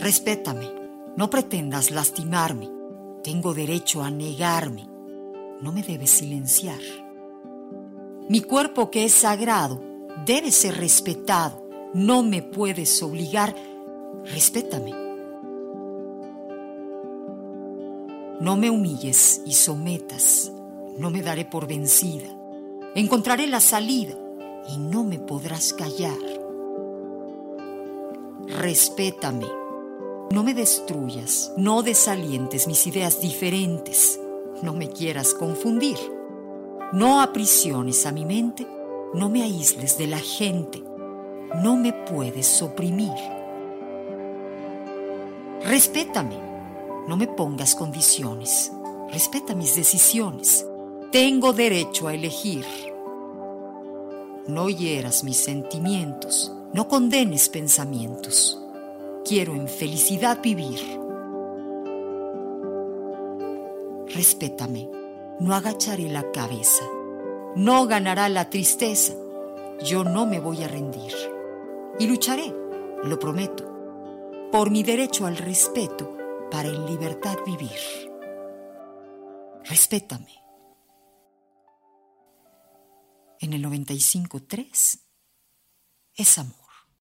Respétame. No pretendas lastimarme. Tengo derecho a negarme. No me debes silenciar. Mi cuerpo que es sagrado debe ser respetado. No me puedes obligar. Respétame. No me humilles y sometas. No me daré por vencida. Encontraré la salida y no me podrás callar. Respétame. No me destruyas, no desalientes mis ideas diferentes, no me quieras confundir. No aprisiones a mi mente, no me aísles de la gente, no me puedes oprimir. Respétame, no me pongas condiciones, respeta mis decisiones. Tengo derecho a elegir. No hieras mis sentimientos, no condenes pensamientos. Quiero en felicidad vivir. Respétame, no agacharé la cabeza. No ganará la tristeza. Yo no me voy a rendir. Y lucharé, lo prometo, por mi derecho al respeto para en libertad vivir. Respétame. En el 95.3 es amor.